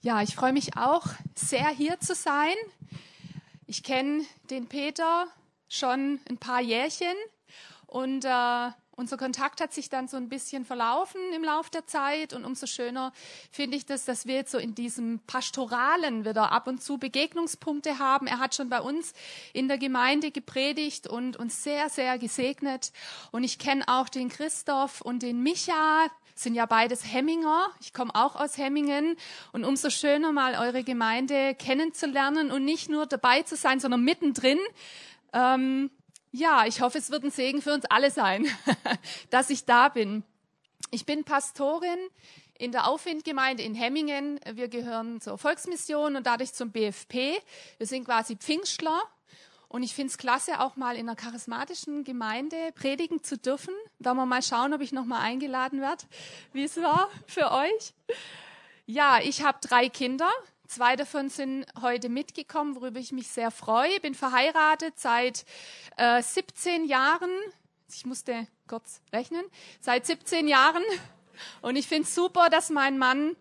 Ja, ich freue mich auch sehr hier zu sein. Ich kenne den Peter schon ein paar Jährchen und äh, unser Kontakt hat sich dann so ein bisschen verlaufen im Laufe der Zeit und umso schöner finde ich das, dass wir jetzt so in diesem Pastoralen wieder ab und zu Begegnungspunkte haben. Er hat schon bei uns in der Gemeinde gepredigt und uns sehr, sehr gesegnet. Und ich kenne auch den Christoph und den Micha, sind ja beides Hemminger. Ich komme auch aus Hemmingen und umso schöner mal eure Gemeinde kennenzulernen und nicht nur dabei zu sein, sondern mittendrin. Ähm, ja, ich hoffe, es wird ein Segen für uns alle sein, dass ich da bin. Ich bin Pastorin in der Aufwindgemeinde in Hemmingen. Wir gehören zur Volksmission und dadurch zum BFP. Wir sind quasi Pfingstler. Und ich finde es klasse, auch mal in einer charismatischen Gemeinde predigen zu dürfen. Da wir mal schauen, ob ich nochmal eingeladen werde, wie es war für euch. Ja, ich habe drei Kinder. Zwei davon sind heute mitgekommen, worüber ich mich sehr freue. Bin verheiratet seit äh, 17 Jahren. Ich musste kurz rechnen. Seit 17 Jahren. Und ich finde es super, dass mein Mann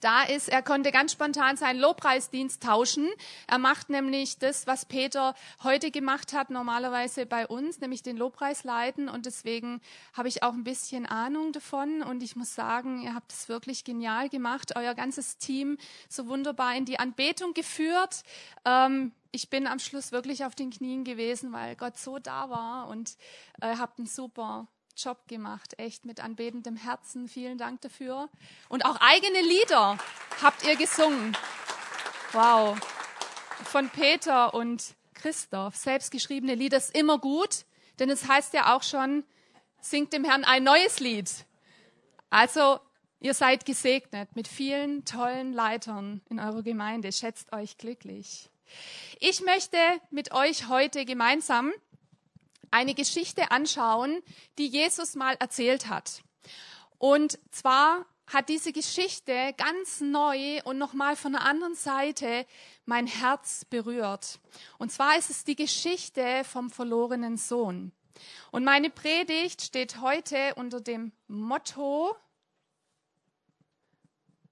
da ist. Er konnte ganz spontan seinen Lobpreisdienst tauschen. Er macht nämlich das, was Peter heute gemacht hat, normalerweise bei uns, nämlich den Lobpreis leiten. Und deswegen habe ich auch ein bisschen Ahnung davon. Und ich muss sagen, ihr habt es wirklich genial gemacht. Euer ganzes Team so wunderbar in die Anbetung geführt. Ähm, ich bin am Schluss wirklich auf den Knien gewesen, weil Gott so da war und äh, habt einen super Job gemacht, echt mit anbetendem Herzen. Vielen Dank dafür. Und auch eigene Lieder habt ihr gesungen. Wow. Von Peter und Christoph. Selbstgeschriebene Lieder ist immer gut, denn es heißt ja auch schon, singt dem Herrn ein neues Lied. Also, ihr seid gesegnet mit vielen tollen Leitern in eurer Gemeinde. Schätzt euch glücklich. Ich möchte mit euch heute gemeinsam eine Geschichte anschauen, die Jesus mal erzählt hat. Und zwar hat diese Geschichte ganz neu und nochmal von einer anderen Seite mein Herz berührt. Und zwar ist es die Geschichte vom verlorenen Sohn. Und meine Predigt steht heute unter dem Motto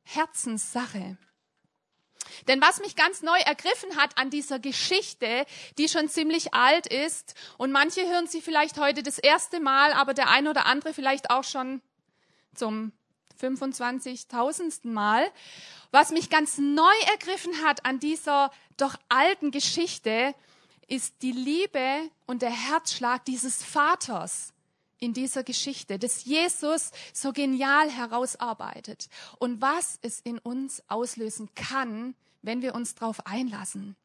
Herzenssache. Denn was mich ganz neu ergriffen hat an dieser Geschichte, die schon ziemlich alt ist, und manche hören sie vielleicht heute das erste Mal, aber der ein oder andere vielleicht auch schon zum 25.000. Mal, was mich ganz neu ergriffen hat an dieser doch alten Geschichte, ist die Liebe und der Herzschlag dieses Vaters in dieser Geschichte, dass Jesus so genial herausarbeitet und was es in uns auslösen kann, wenn wir uns darauf einlassen.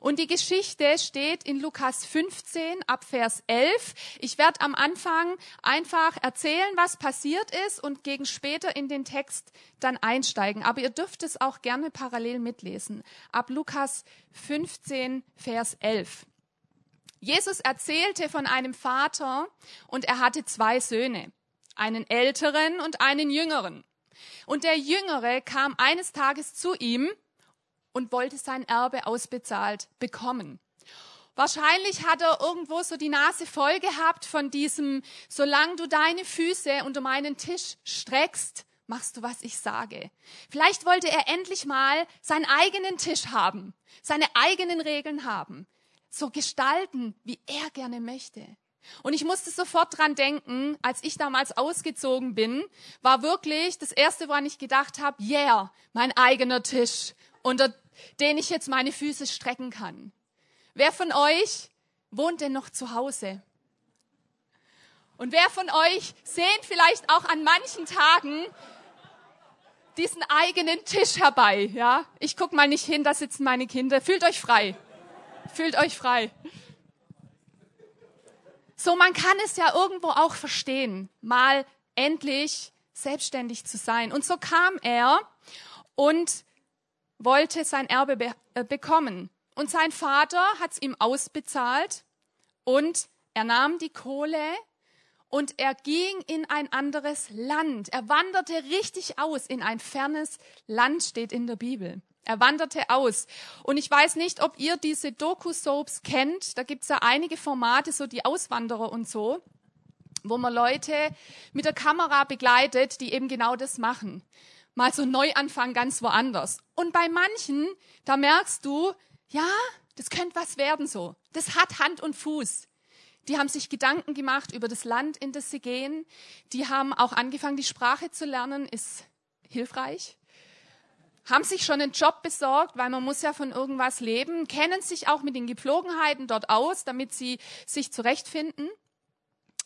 Und die Geschichte steht in Lukas 15 ab Vers 11. Ich werde am Anfang einfach erzählen, was passiert ist und gegen später in den Text dann einsteigen. Aber ihr dürft es auch gerne parallel mitlesen. Ab Lukas 15 Vers 11. Jesus erzählte von einem Vater und er hatte zwei Söhne, einen älteren und einen jüngeren. Und der Jüngere kam eines Tages zu ihm und wollte sein Erbe ausbezahlt bekommen. Wahrscheinlich hat er irgendwo so die Nase voll gehabt von diesem, solange du deine Füße unter meinen Tisch streckst, machst du, was ich sage. Vielleicht wollte er endlich mal seinen eigenen Tisch haben, seine eigenen Regeln haben, so gestalten, wie er gerne möchte. Und ich musste sofort dran denken, als ich damals ausgezogen bin, war wirklich das erste, woran ich gedacht habe, yeah, mein eigener Tisch, unter den ich jetzt meine Füße strecken kann. Wer von euch wohnt denn noch zu Hause? Und wer von euch sehnt vielleicht auch an manchen Tagen diesen eigenen Tisch herbei? Ja, ich guck mal nicht hin, da sitzen meine Kinder. Fühlt euch frei. Fühlt euch frei. So, man kann es ja irgendwo auch verstehen, mal endlich selbstständig zu sein. Und so kam er und wollte sein Erbe be äh, bekommen. Und sein Vater hat es ihm ausbezahlt und er nahm die Kohle und er ging in ein anderes Land. Er wanderte richtig aus in ein fernes Land, steht in der Bibel. Er wanderte aus. Und ich weiß nicht, ob ihr diese Doku-Soaps kennt. Da gibt's ja einige Formate, so die Auswanderer und so, wo man Leute mit der Kamera begleitet, die eben genau das machen. mal so Neuanfang ganz woanders. Und bei manchen, da merkst du, ja, das könnte was werden so. Das hat Hand und Fuß. Die haben sich Gedanken gemacht über das Land, in das sie gehen. Die haben auch angefangen, die Sprache zu lernen, ist hilfreich. Haben sich schon einen Job besorgt, weil man muss ja von irgendwas leben, kennen sich auch mit den Gepflogenheiten dort aus, damit sie sich zurechtfinden.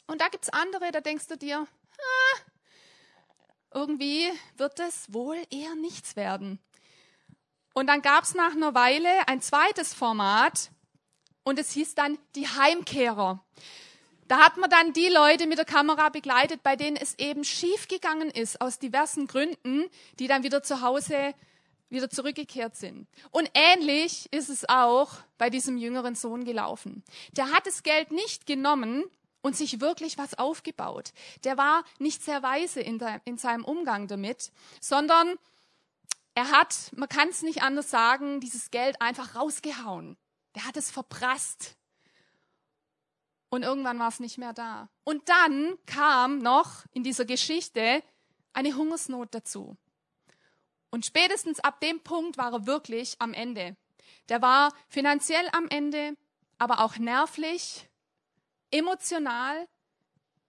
Und da gibt's andere, da denkst du dir, ah, irgendwie wird es wohl eher nichts werden. Und dann gab's nach einer Weile ein zweites Format, und es hieß dann die Heimkehrer. Da hat man dann die Leute mit der Kamera begleitet, bei denen es eben schiefgegangen ist, aus diversen Gründen, die dann wieder zu Hause wieder zurückgekehrt sind. Und ähnlich ist es auch bei diesem jüngeren Sohn gelaufen. Der hat das Geld nicht genommen und sich wirklich was aufgebaut. Der war nicht sehr weise in, der, in seinem Umgang damit, sondern er hat, man kann es nicht anders sagen, dieses Geld einfach rausgehauen der hat es verprasst. Und irgendwann war es nicht mehr da. Und dann kam noch in dieser Geschichte eine Hungersnot dazu. Und spätestens ab dem Punkt war er wirklich am Ende. Der war finanziell am Ende, aber auch nervlich, emotional.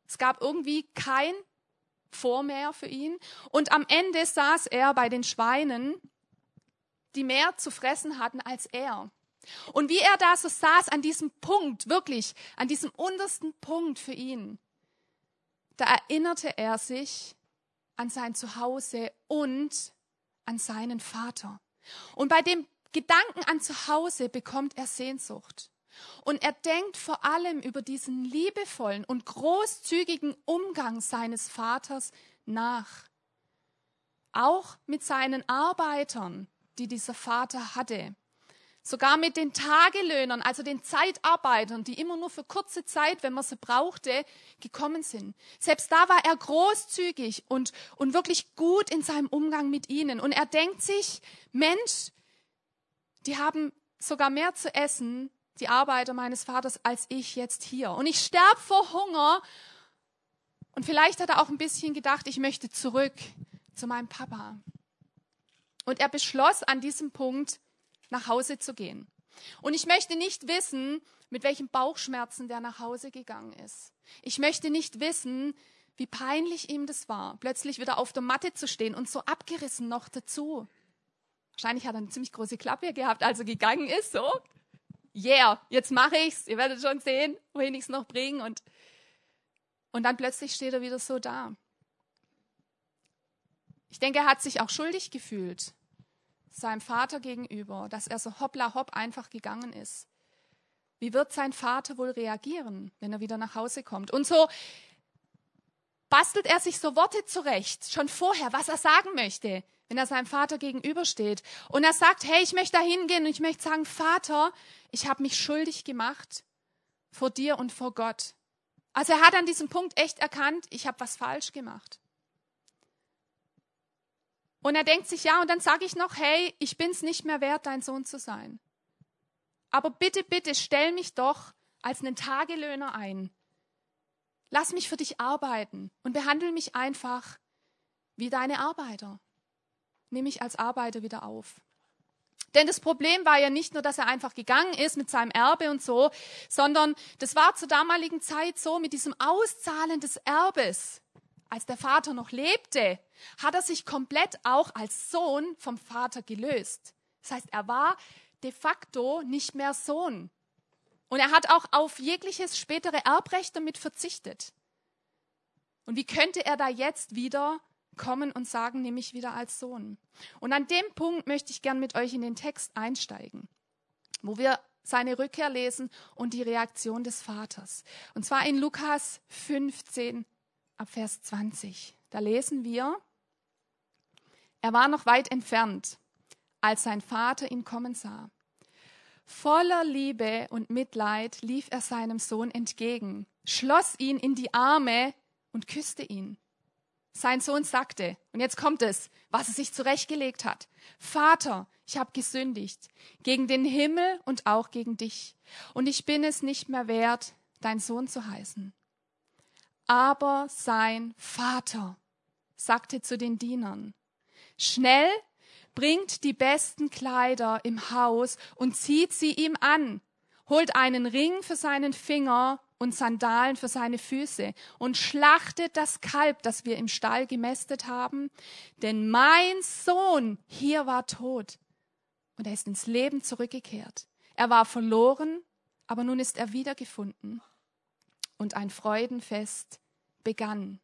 Es gab irgendwie kein Vor mehr für ihn. Und am Ende saß er bei den Schweinen, die mehr zu fressen hatten als er. Und wie er da so saß an diesem Punkt, wirklich an diesem untersten Punkt für ihn, da erinnerte er sich an sein Zuhause und an seinen Vater. Und bei dem Gedanken an Zuhause bekommt er Sehnsucht. Und er denkt vor allem über diesen liebevollen und großzügigen Umgang seines Vaters nach. Auch mit seinen Arbeitern, die dieser Vater hatte. Sogar mit den Tagelöhnern, also den Zeitarbeitern, die immer nur für kurze Zeit, wenn man sie brauchte, gekommen sind. Selbst da war er großzügig und, und wirklich gut in seinem Umgang mit ihnen. Und er denkt sich, Mensch, die haben sogar mehr zu essen, die Arbeiter meines Vaters, als ich jetzt hier. Und ich sterbe vor Hunger. Und vielleicht hat er auch ein bisschen gedacht, ich möchte zurück zu meinem Papa. Und er beschloss an diesem Punkt, nach Hause zu gehen. Und ich möchte nicht wissen, mit welchen Bauchschmerzen der nach Hause gegangen ist. Ich möchte nicht wissen, wie peinlich ihm das war, plötzlich wieder auf der Matte zu stehen und so abgerissen noch dazu. Wahrscheinlich hat er eine ziemlich große Klappe gehabt, als er gegangen ist, so. Yeah, jetzt mache ich's. Ihr werdet schon sehen, wohin ich's noch bringe. Und, und dann plötzlich steht er wieder so da. Ich denke, er hat sich auch schuldig gefühlt seinem Vater gegenüber, dass er so hoppla hopp einfach gegangen ist. Wie wird sein Vater wohl reagieren, wenn er wieder nach Hause kommt? Und so bastelt er sich so Worte zurecht, schon vorher, was er sagen möchte, wenn er seinem Vater gegenübersteht. Und er sagt, hey, ich möchte da hingehen und ich möchte sagen, Vater, ich habe mich schuldig gemacht vor dir und vor Gott. Also er hat an diesem Punkt echt erkannt, ich habe was falsch gemacht. Und er denkt sich, ja, und dann sage ich noch, hey, ich bin's nicht mehr wert, dein Sohn zu sein. Aber bitte, bitte, stell mich doch als einen Tagelöhner ein. Lass mich für dich arbeiten und behandle mich einfach wie deine Arbeiter. Nimm mich als Arbeiter wieder auf. Denn das Problem war ja nicht nur, dass er einfach gegangen ist mit seinem Erbe und so, sondern das war zur damaligen Zeit so mit diesem Auszahlen des Erbes als der Vater noch lebte, hat er sich komplett auch als Sohn vom Vater gelöst. Das heißt, er war de facto nicht mehr Sohn. Und er hat auch auf jegliches spätere Erbrecht damit verzichtet. Und wie könnte er da jetzt wieder kommen und sagen, nehme ich wieder als Sohn? Und an dem Punkt möchte ich gern mit euch in den Text einsteigen, wo wir seine Rückkehr lesen und die Reaktion des Vaters. Und zwar in Lukas 15, ab Vers 20. Da lesen wir, er war noch weit entfernt, als sein Vater ihn kommen sah. Voller Liebe und Mitleid lief er seinem Sohn entgegen, schloss ihn in die Arme und küsste ihn. Sein Sohn sagte, und jetzt kommt es, was er sich zurechtgelegt hat. Vater, ich habe gesündigt gegen den Himmel und auch gegen dich, und ich bin es nicht mehr wert, dein Sohn zu heißen. Aber sein Vater sagte zu den Dienern, Schnell bringt die besten Kleider im Haus und zieht sie ihm an, holt einen Ring für seinen Finger und Sandalen für seine Füße und schlachtet das Kalb, das wir im Stall gemästet haben, denn mein Sohn hier war tot und er ist ins Leben zurückgekehrt. Er war verloren, aber nun ist er wiedergefunden und ein Freudenfest begann.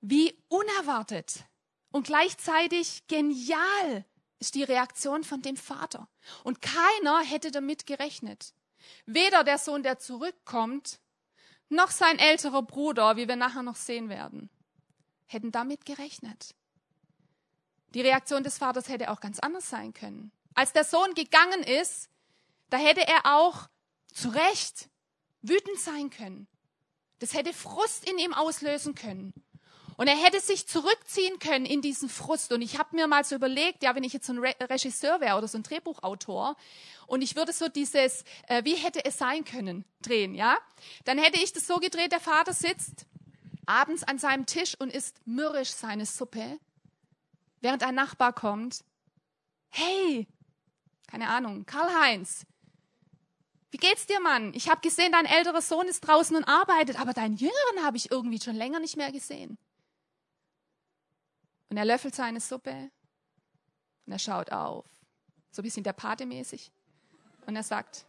Wie unerwartet und gleichzeitig genial ist die Reaktion von dem Vater. Und keiner hätte damit gerechnet. Weder der Sohn, der zurückkommt, noch sein älterer Bruder, wie wir nachher noch sehen werden, hätten damit gerechnet. Die Reaktion des Vaters hätte auch ganz anders sein können. Als der Sohn gegangen ist, da hätte er auch zu Recht wütend sein können. Das hätte Frust in ihm auslösen können. Und er hätte sich zurückziehen können in diesen Frust. Und ich habe mir mal so überlegt, ja, wenn ich jetzt so ein Re Regisseur wäre oder so ein Drehbuchautor und ich würde so dieses, äh, wie hätte es sein können, drehen, ja, dann hätte ich das so gedreht, der Vater sitzt abends an seinem Tisch und isst mürrisch seine Suppe, während ein Nachbar kommt. Hey, keine Ahnung, Karl-Heinz, wie geht's dir, Mann? Ich habe gesehen, dein älterer Sohn ist draußen und arbeitet, aber deinen jüngeren habe ich irgendwie schon länger nicht mehr gesehen. Und er löffelt seine Suppe und er schaut auf, so ein bisschen der Pate mäßig. Und er sagt,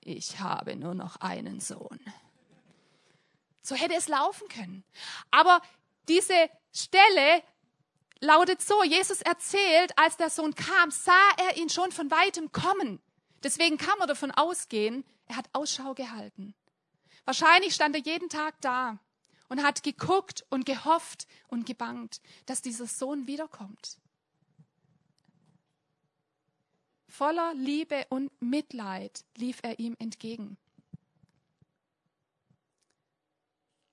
ich habe nur noch einen Sohn. So hätte es laufen können. Aber diese Stelle lautet so, Jesus erzählt, als der Sohn kam, sah er ihn schon von weitem kommen. Deswegen kann man davon ausgehen, er hat Ausschau gehalten. Wahrscheinlich stand er jeden Tag da und hat geguckt und gehofft und gebangt, dass dieser Sohn wiederkommt. Voller Liebe und Mitleid lief er ihm entgegen.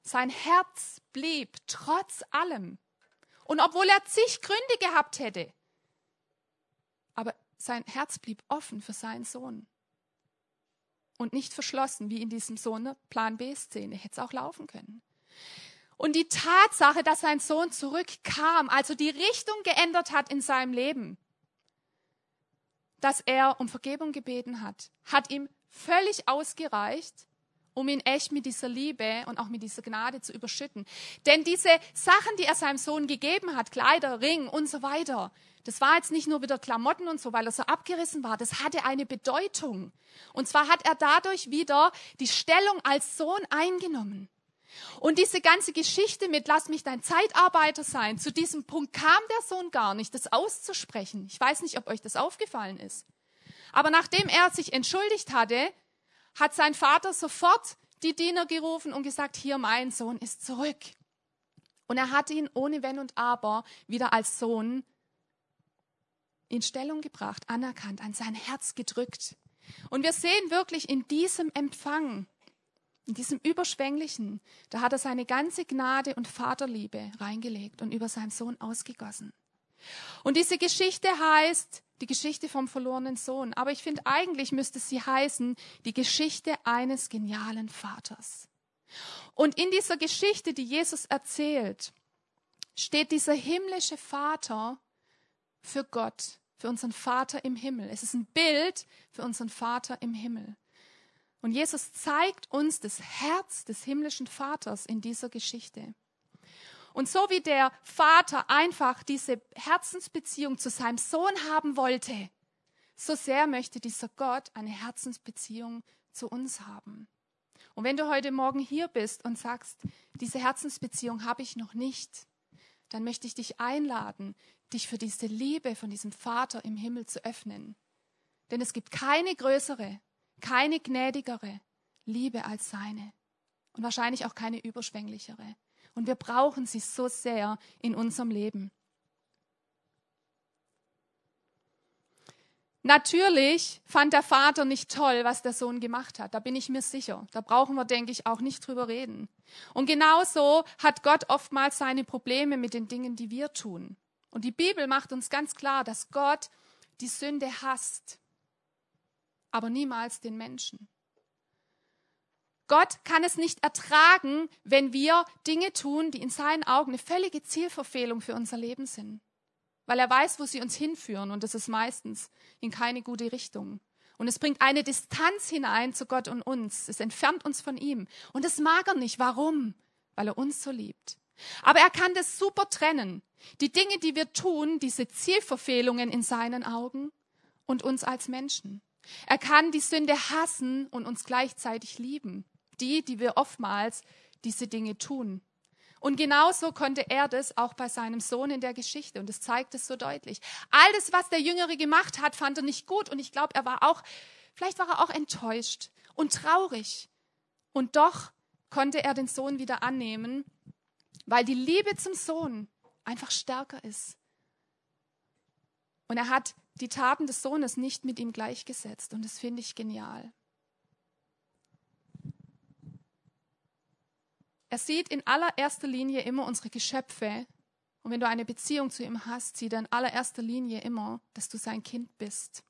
Sein Herz blieb trotz allem. Und obwohl er zig Gründe gehabt hätte, sein Herz blieb offen für seinen Sohn. Und nicht verschlossen, wie in diesem Sohn Plan B-Szene. Hätte es auch laufen können. Und die Tatsache, dass sein Sohn zurückkam, also die Richtung geändert hat in seinem Leben, dass er um Vergebung gebeten hat, hat ihm völlig ausgereicht, um ihn echt mit dieser Liebe und auch mit dieser Gnade zu überschütten. Denn diese Sachen, die er seinem Sohn gegeben hat, Kleider, Ring und so weiter, das war jetzt nicht nur wieder Klamotten und so, weil er so abgerissen war, das hatte eine Bedeutung. Und zwar hat er dadurch wieder die Stellung als Sohn eingenommen. Und diese ganze Geschichte mit Lass mich dein Zeitarbeiter sein, zu diesem Punkt kam der Sohn gar nicht, das auszusprechen. Ich weiß nicht, ob euch das aufgefallen ist. Aber nachdem er sich entschuldigt hatte, hat sein Vater sofort die Diener gerufen und gesagt, hier mein Sohn ist zurück. Und er hat ihn ohne Wenn und Aber wieder als Sohn in Stellung gebracht, anerkannt, an sein Herz gedrückt. Und wir sehen wirklich in diesem Empfang, in diesem Überschwänglichen, da hat er seine ganze Gnade und Vaterliebe reingelegt und über seinen Sohn ausgegossen. Und diese Geschichte heißt die Geschichte vom verlorenen Sohn. Aber ich finde, eigentlich müsste sie heißen die Geschichte eines genialen Vaters. Und in dieser Geschichte, die Jesus erzählt, steht dieser himmlische Vater für Gott, für unseren Vater im Himmel. Es ist ein Bild für unseren Vater im Himmel. Und Jesus zeigt uns das Herz des himmlischen Vaters in dieser Geschichte. Und so wie der Vater einfach diese Herzensbeziehung zu seinem Sohn haben wollte, so sehr möchte dieser Gott eine Herzensbeziehung zu uns haben. Und wenn du heute Morgen hier bist und sagst, diese Herzensbeziehung habe ich noch nicht, dann möchte ich dich einladen, dich für diese Liebe von diesem Vater im Himmel zu öffnen. Denn es gibt keine größere, keine gnädigere Liebe als seine. Und wahrscheinlich auch keine überschwänglichere. Und wir brauchen sie so sehr in unserem Leben. Natürlich fand der Vater nicht toll, was der Sohn gemacht hat. Da bin ich mir sicher. Da brauchen wir, denke ich, auch nicht drüber reden. Und genauso hat Gott oftmals seine Probleme mit den Dingen, die wir tun. Und die Bibel macht uns ganz klar, dass Gott die Sünde hasst, aber niemals den Menschen. Gott kann es nicht ertragen, wenn wir Dinge tun, die in seinen Augen eine völlige Zielverfehlung für unser Leben sind. Weil er weiß, wo sie uns hinführen und das ist meistens in keine gute Richtung. Und es bringt eine Distanz hinein zu Gott und uns. Es entfernt uns von ihm. Und das mag er nicht. Warum? Weil er uns so liebt. Aber er kann das super trennen. Die Dinge, die wir tun, diese Zielverfehlungen in seinen Augen und uns als Menschen. Er kann die Sünde hassen und uns gleichzeitig lieben. Die, die wir oftmals diese Dinge tun. Und genauso konnte er das auch bei seinem Sohn in der Geschichte. Und es zeigt es so deutlich. All das, was der Jüngere gemacht hat, fand er nicht gut. Und ich glaube, er war auch, vielleicht war er auch enttäuscht und traurig. Und doch konnte er den Sohn wieder annehmen, weil die Liebe zum Sohn einfach stärker ist. Und er hat die Taten des Sohnes nicht mit ihm gleichgesetzt. Und das finde ich genial. Er sieht in allererster Linie immer unsere Geschöpfe. Und wenn du eine Beziehung zu ihm hast, sieht er in allererster Linie immer, dass du sein Kind bist.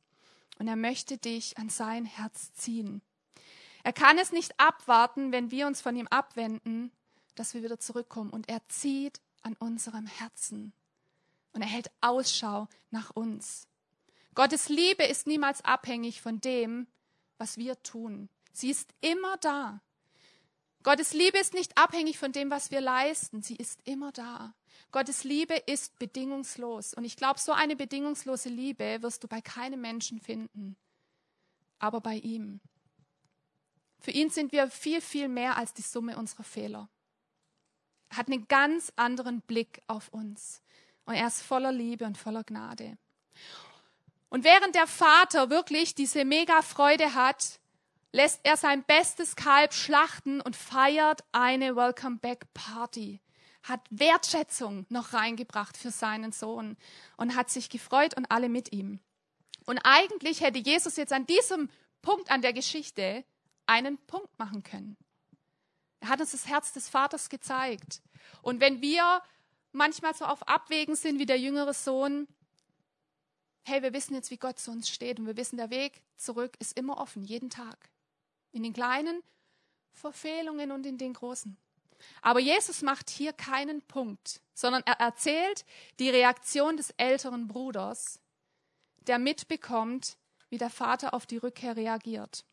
Und er möchte dich an sein Herz ziehen. Er kann es nicht abwarten, wenn wir uns von ihm abwenden, dass wir wieder zurückkommen. Und er zieht an unserem Herzen. Und er hält Ausschau nach uns. Gottes Liebe ist niemals abhängig von dem, was wir tun. Sie ist immer da. Gottes Liebe ist nicht abhängig von dem, was wir leisten. Sie ist immer da. Gottes Liebe ist bedingungslos. Und ich glaube, so eine bedingungslose Liebe wirst du bei keinem Menschen finden, aber bei ihm. Für ihn sind wir viel, viel mehr als die Summe unserer Fehler. Hat einen ganz anderen Blick auf uns. Und er ist voller Liebe und voller Gnade. Und während der Vater wirklich diese mega Freude hat, lässt er sein bestes Kalb schlachten und feiert eine Welcome Back Party. Hat Wertschätzung noch reingebracht für seinen Sohn und hat sich gefreut und alle mit ihm. Und eigentlich hätte Jesus jetzt an diesem Punkt an der Geschichte einen Punkt machen können. Er hat uns das Herz des Vaters gezeigt. Und wenn wir manchmal so auf Abwägen sind wie der jüngere Sohn, hey, wir wissen jetzt, wie Gott zu uns steht und wir wissen, der Weg zurück ist immer offen, jeden Tag. In den kleinen Verfehlungen und in den großen. Aber Jesus macht hier keinen Punkt, sondern er erzählt die Reaktion des älteren Bruders, der mitbekommt, wie der Vater auf die Rückkehr reagiert.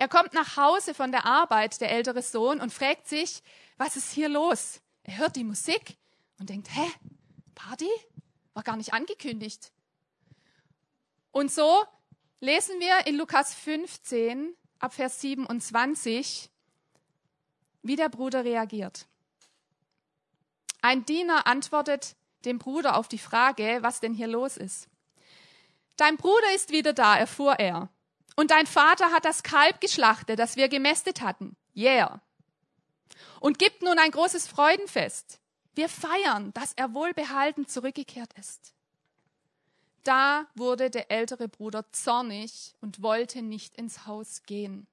Er kommt nach Hause von der Arbeit, der ältere Sohn, und fragt sich, was ist hier los? Er hört die Musik und denkt, hä, Party? War gar nicht angekündigt. Und so lesen wir in Lukas 15 ab Vers 27, wie der Bruder reagiert. Ein Diener antwortet dem Bruder auf die Frage, was denn hier los ist. Dein Bruder ist wieder da, erfuhr er. Und dein Vater hat das Kalb geschlachtet, das wir gemästet hatten. Yeah. Und gibt nun ein großes Freudenfest. Wir feiern, dass er wohlbehalten zurückgekehrt ist. Da wurde der ältere Bruder zornig und wollte nicht ins Haus gehen.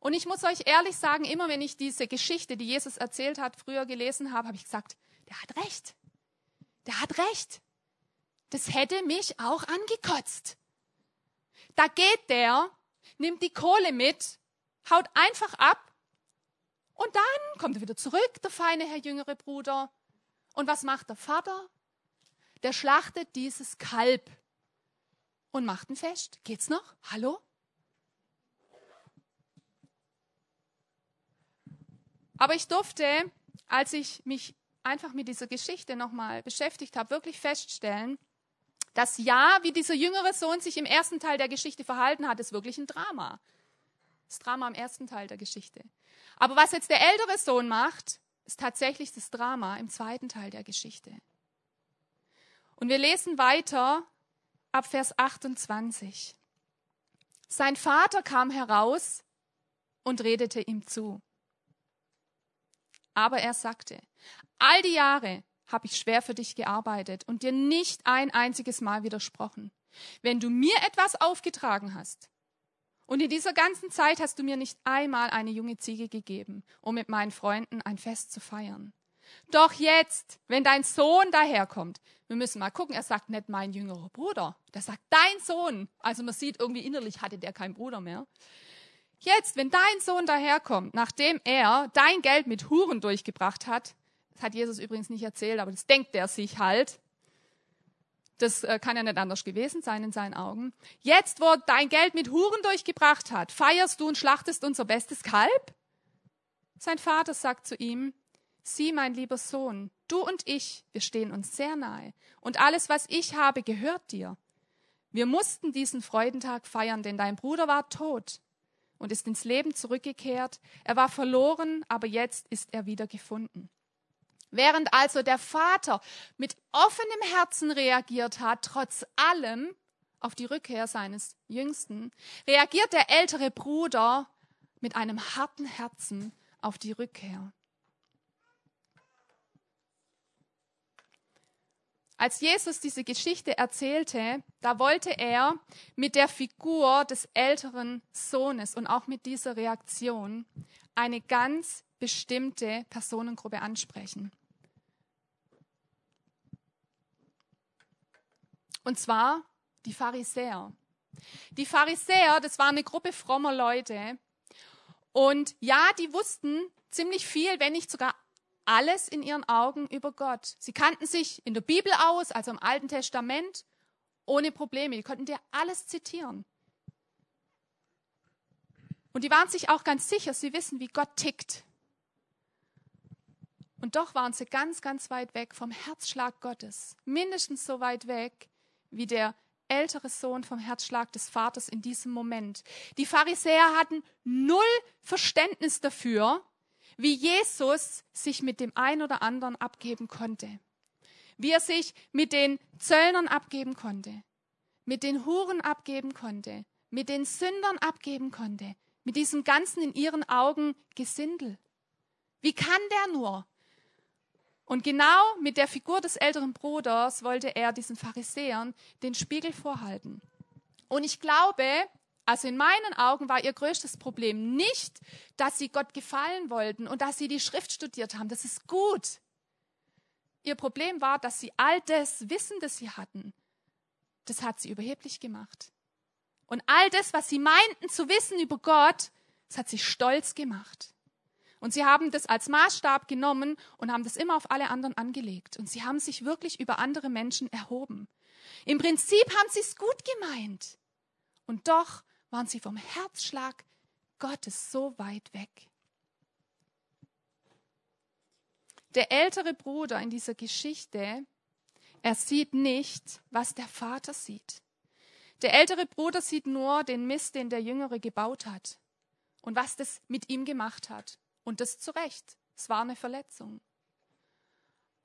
Und ich muss euch ehrlich sagen, immer wenn ich diese Geschichte, die Jesus erzählt hat, früher gelesen habe, habe ich gesagt, der hat recht. Der hat recht. Das hätte mich auch angekotzt. Da geht der, nimmt die Kohle mit, haut einfach ab und dann kommt er wieder zurück, der feine Herr jüngere Bruder. Und was macht der Vater? der schlachtet dieses Kalb und macht ein Fest. Geht's noch? Hallo? Aber ich durfte, als ich mich einfach mit dieser Geschichte nochmal beschäftigt habe, wirklich feststellen, dass ja, wie dieser jüngere Sohn sich im ersten Teil der Geschichte verhalten hat, ist wirklich ein Drama. Das Drama im ersten Teil der Geschichte. Aber was jetzt der ältere Sohn macht, ist tatsächlich das Drama im zweiten Teil der Geschichte. Und wir lesen weiter ab Vers 28. Sein Vater kam heraus und redete ihm zu. Aber er sagte, all die Jahre habe ich schwer für dich gearbeitet und dir nicht ein einziges Mal widersprochen. Wenn du mir etwas aufgetragen hast, und in dieser ganzen Zeit hast du mir nicht einmal eine junge Ziege gegeben, um mit meinen Freunden ein Fest zu feiern. Doch jetzt, wenn dein Sohn daherkommt, wir müssen mal gucken, er sagt nicht mein jüngerer Bruder, der sagt dein Sohn. Also man sieht irgendwie innerlich hatte der keinen Bruder mehr. Jetzt, wenn dein Sohn daherkommt, nachdem er dein Geld mit Huren durchgebracht hat, das hat Jesus übrigens nicht erzählt, aber das denkt er sich halt. Das äh, kann ja nicht anders gewesen sein in seinen Augen. Jetzt, wo dein Geld mit Huren durchgebracht hat, feierst du und schlachtest unser bestes Kalb? Sein Vater sagt zu ihm, sieh, mein lieber Sohn, du und ich, wir stehen uns sehr nahe. Und alles, was ich habe, gehört dir. Wir mussten diesen Freudentag feiern, denn dein Bruder war tot und ist ins Leben zurückgekehrt. Er war verloren, aber jetzt ist er wieder gefunden. Während also der Vater mit offenem Herzen reagiert hat, trotz allem auf die Rückkehr seines Jüngsten, reagiert der ältere Bruder mit einem harten Herzen auf die Rückkehr. Als Jesus diese Geschichte erzählte, da wollte er mit der Figur des älteren Sohnes und auch mit dieser Reaktion eine ganz bestimmte Personengruppe ansprechen. Und zwar die Pharisäer. Die Pharisäer, das war eine Gruppe frommer Leute. Und ja, die wussten ziemlich viel, wenn nicht sogar alles in ihren Augen über Gott. Sie kannten sich in der Bibel aus, also im Alten Testament, ohne Probleme. Die konnten dir alles zitieren. Und die waren sich auch ganz sicher, sie wissen, wie Gott tickt. Und doch waren sie ganz, ganz weit weg vom Herzschlag Gottes. Mindestens so weit weg wie der ältere Sohn vom Herzschlag des Vaters in diesem Moment. Die Pharisäer hatten null Verständnis dafür, wie Jesus sich mit dem einen oder anderen abgeben konnte. Wie er sich mit den Zöllnern abgeben konnte, mit den Huren abgeben konnte, mit den Sündern abgeben konnte, mit diesem ganzen in ihren Augen Gesindel. Wie kann der nur? Und genau mit der Figur des älteren Bruders wollte er diesen Pharisäern den Spiegel vorhalten. Und ich glaube, also in meinen Augen war ihr größtes Problem nicht, dass sie Gott gefallen wollten und dass sie die Schrift studiert haben. Das ist gut. Ihr Problem war, dass sie all das Wissen, das sie hatten, das hat sie überheblich gemacht. Und all das, was sie meinten zu wissen über Gott, das hat sie stolz gemacht. Und sie haben das als Maßstab genommen und haben das immer auf alle anderen angelegt. Und sie haben sich wirklich über andere Menschen erhoben. Im Prinzip haben sie es gut gemeint. Und doch waren sie vom Herzschlag Gottes so weit weg. Der ältere Bruder in dieser Geschichte, er sieht nicht, was der Vater sieht. Der ältere Bruder sieht nur den Mist, den der Jüngere gebaut hat und was das mit ihm gemacht hat. Und das zu Recht. Es war eine Verletzung.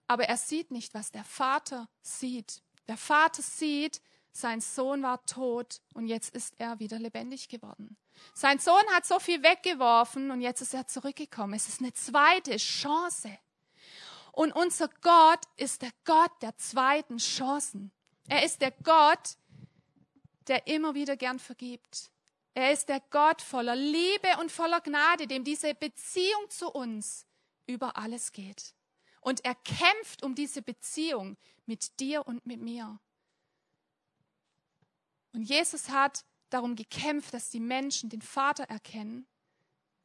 Aber er sieht nicht, was der Vater sieht. Der Vater sieht, sein Sohn war tot und jetzt ist er wieder lebendig geworden. Sein Sohn hat so viel weggeworfen und jetzt ist er zurückgekommen. Es ist eine zweite Chance. Und unser Gott ist der Gott der zweiten Chancen. Er ist der Gott, der immer wieder gern vergibt. Er ist der Gott voller Liebe und voller Gnade, dem diese Beziehung zu uns über alles geht. Und er kämpft um diese Beziehung mit dir und mit mir. Und Jesus hat darum gekämpft, dass die Menschen den Vater erkennen,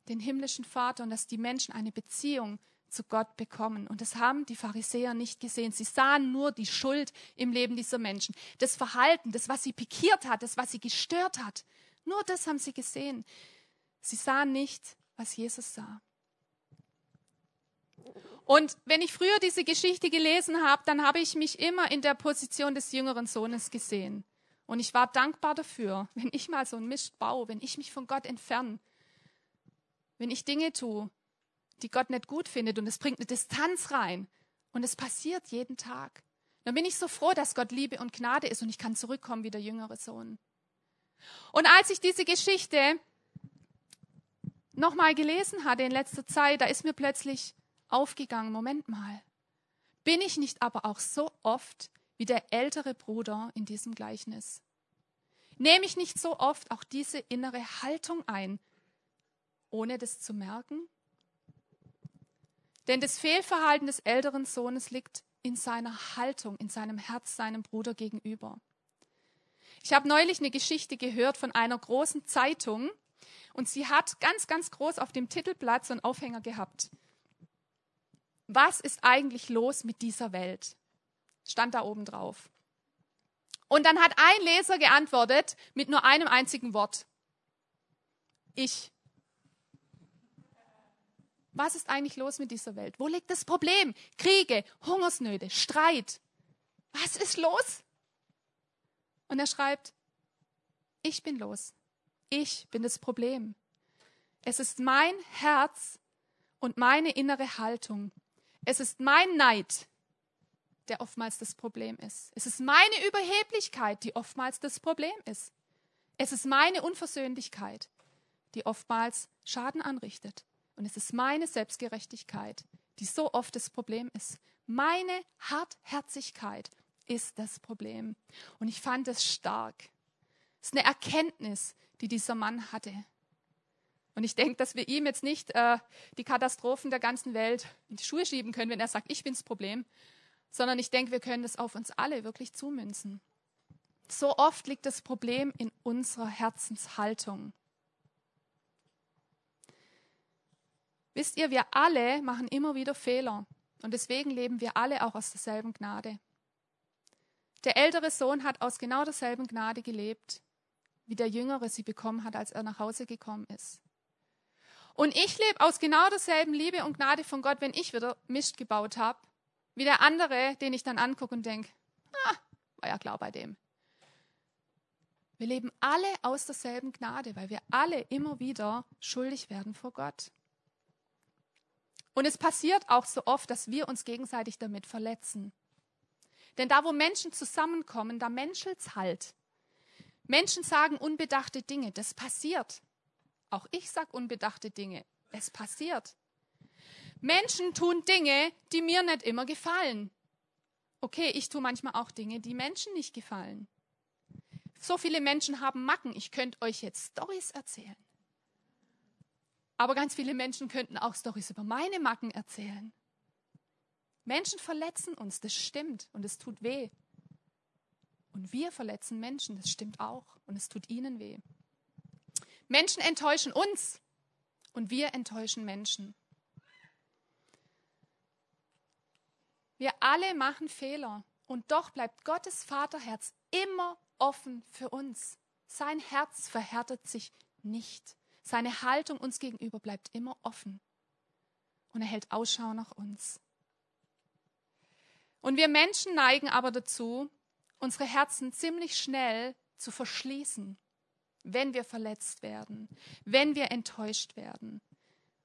den himmlischen Vater, und dass die Menschen eine Beziehung zu Gott bekommen. Und das haben die Pharisäer nicht gesehen. Sie sahen nur die Schuld im Leben dieser Menschen. Das Verhalten, das, was sie pikiert hat, das, was sie gestört hat. Nur das haben sie gesehen. Sie sahen nicht, was Jesus sah. Und wenn ich früher diese Geschichte gelesen habe, dann habe ich mich immer in der Position des jüngeren Sohnes gesehen. Und ich war dankbar dafür, wenn ich mal so einen Mist baue, wenn ich mich von Gott entferne, wenn ich Dinge tue, die Gott nicht gut findet und es bringt eine Distanz rein. Und es passiert jeden Tag. Dann bin ich so froh, dass Gott Liebe und Gnade ist und ich kann zurückkommen wie der jüngere Sohn. Und als ich diese Geschichte nochmal gelesen hatte in letzter Zeit, da ist mir plötzlich aufgegangen, Moment mal, bin ich nicht aber auch so oft wie der ältere Bruder in diesem Gleichnis? Nehme ich nicht so oft auch diese innere Haltung ein, ohne das zu merken? Denn das Fehlverhalten des älteren Sohnes liegt in seiner Haltung, in seinem Herz seinem Bruder gegenüber. Ich habe neulich eine Geschichte gehört von einer großen Zeitung und sie hat ganz, ganz groß auf dem Titelblatt so einen Aufhänger gehabt. Was ist eigentlich los mit dieser Welt? Stand da oben drauf. Und dann hat ein Leser geantwortet mit nur einem einzigen Wort. Ich. Was ist eigentlich los mit dieser Welt? Wo liegt das Problem? Kriege, Hungersnöte, Streit. Was ist los? Und er schreibt, ich bin los. Ich bin das Problem. Es ist mein Herz und meine innere Haltung. Es ist mein Neid, der oftmals das Problem ist. Es ist meine Überheblichkeit, die oftmals das Problem ist. Es ist meine Unversöhnlichkeit, die oftmals Schaden anrichtet. Und es ist meine Selbstgerechtigkeit, die so oft das Problem ist. Meine Hartherzigkeit ist das Problem. Und ich fand es stark. Es ist eine Erkenntnis, die dieser Mann hatte. Und ich denke, dass wir ihm jetzt nicht äh, die Katastrophen der ganzen Welt in die Schuhe schieben können, wenn er sagt, ich bin das Problem, sondern ich denke, wir können das auf uns alle wirklich zumünzen. So oft liegt das Problem in unserer Herzenshaltung. Wisst ihr, wir alle machen immer wieder Fehler und deswegen leben wir alle auch aus derselben Gnade. Der ältere Sohn hat aus genau derselben Gnade gelebt, wie der jüngere sie bekommen hat, als er nach Hause gekommen ist. Und ich lebe aus genau derselben Liebe und Gnade von Gott, wenn ich wieder Mist gebaut habe, wie der andere, den ich dann angucke und denke, ah, war ja klar bei dem. Wir leben alle aus derselben Gnade, weil wir alle immer wieder schuldig werden vor Gott. Und es passiert auch so oft, dass wir uns gegenseitig damit verletzen. Denn da, wo Menschen zusammenkommen, da menschelt's halt. Menschen sagen unbedachte Dinge, das passiert. Auch ich sag unbedachte Dinge, es passiert. Menschen tun Dinge, die mir nicht immer gefallen. Okay, ich tue manchmal auch Dinge, die Menschen nicht gefallen. So viele Menschen haben Macken. Ich könnte euch jetzt Stories erzählen. Aber ganz viele Menschen könnten auch Stories über meine Macken erzählen. Menschen verletzen uns, das stimmt und es tut weh. Und wir verletzen Menschen, das stimmt auch und es tut ihnen weh. Menschen enttäuschen uns und wir enttäuschen Menschen. Wir alle machen Fehler und doch bleibt Gottes Vaterherz immer offen für uns. Sein Herz verhärtet sich nicht. Seine Haltung uns gegenüber bleibt immer offen und er hält Ausschau nach uns. Und wir Menschen neigen aber dazu, unsere Herzen ziemlich schnell zu verschließen, wenn wir verletzt werden, wenn wir enttäuscht werden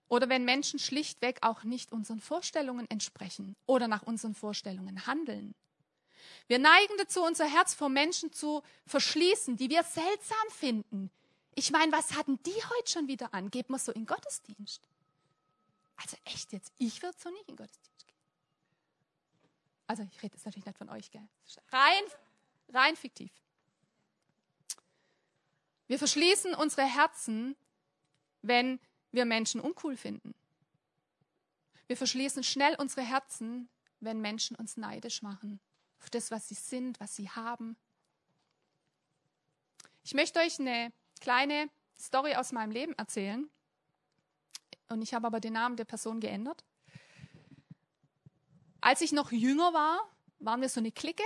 oder wenn Menschen schlichtweg auch nicht unseren Vorstellungen entsprechen oder nach unseren Vorstellungen handeln. Wir neigen dazu, unser Herz vor Menschen zu verschließen, die wir seltsam finden. Ich meine, was hatten die heute schon wieder an? Geht man so in Gottesdienst? Also echt jetzt, ich würde so nicht in Gottesdienst gehen. Also ich rede jetzt natürlich nicht von euch, gell? Rein, rein fiktiv. Wir verschließen unsere Herzen, wenn wir Menschen uncool finden. Wir verschließen schnell unsere Herzen, wenn Menschen uns neidisch machen auf das, was sie sind, was sie haben. Ich möchte euch eine kleine Story aus meinem Leben erzählen. Und ich habe aber den Namen der Person geändert. Als ich noch jünger war, waren wir so eine Clique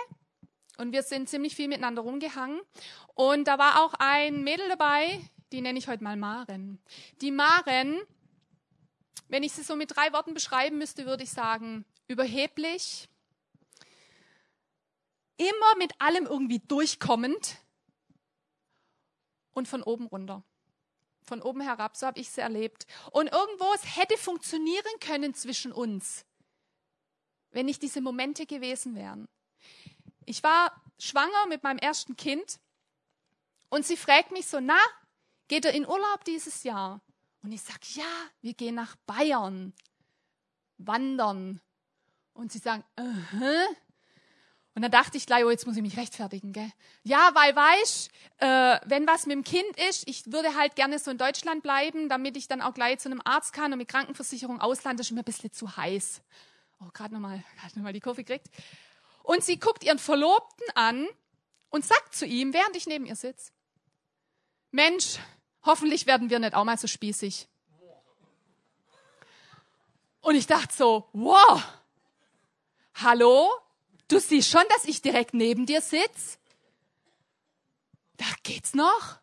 und wir sind ziemlich viel miteinander rumgehangen. Und da war auch ein Mädel dabei, die nenne ich heute mal Maren. Die Maren, wenn ich sie so mit drei Worten beschreiben müsste, würde ich sagen, überheblich, immer mit allem irgendwie durchkommend und von oben runter. Von oben herab, so habe ich sie erlebt. Und irgendwo, es hätte funktionieren können zwischen uns, wenn nicht diese Momente gewesen wären. Ich war schwanger mit meinem ersten Kind und sie fragt mich so, na, Geht er in Urlaub dieses Jahr? Und ich sage, ja, wir gehen nach Bayern, wandern. Und sie sagen, uh -huh. Und dann dachte ich gleich, oh, jetzt muss ich mich rechtfertigen, gell? Ja, weil weißt, äh, wenn was mit dem Kind ist, ich würde halt gerne so in Deutschland bleiben, damit ich dann auch gleich zu einem Arzt kann und mit Krankenversicherung Ausland ist mir ein bisschen zu heiß. Oh, gerade nochmal, gerade nochmal die Kurve kriegt. Und sie guckt ihren Verlobten an und sagt zu ihm, während ich neben ihr sitze, Mensch, hoffentlich werden wir nicht auch mal so spießig. Und ich dachte so, wow, hallo, du siehst schon, dass ich direkt neben dir sitze? Da geht's noch?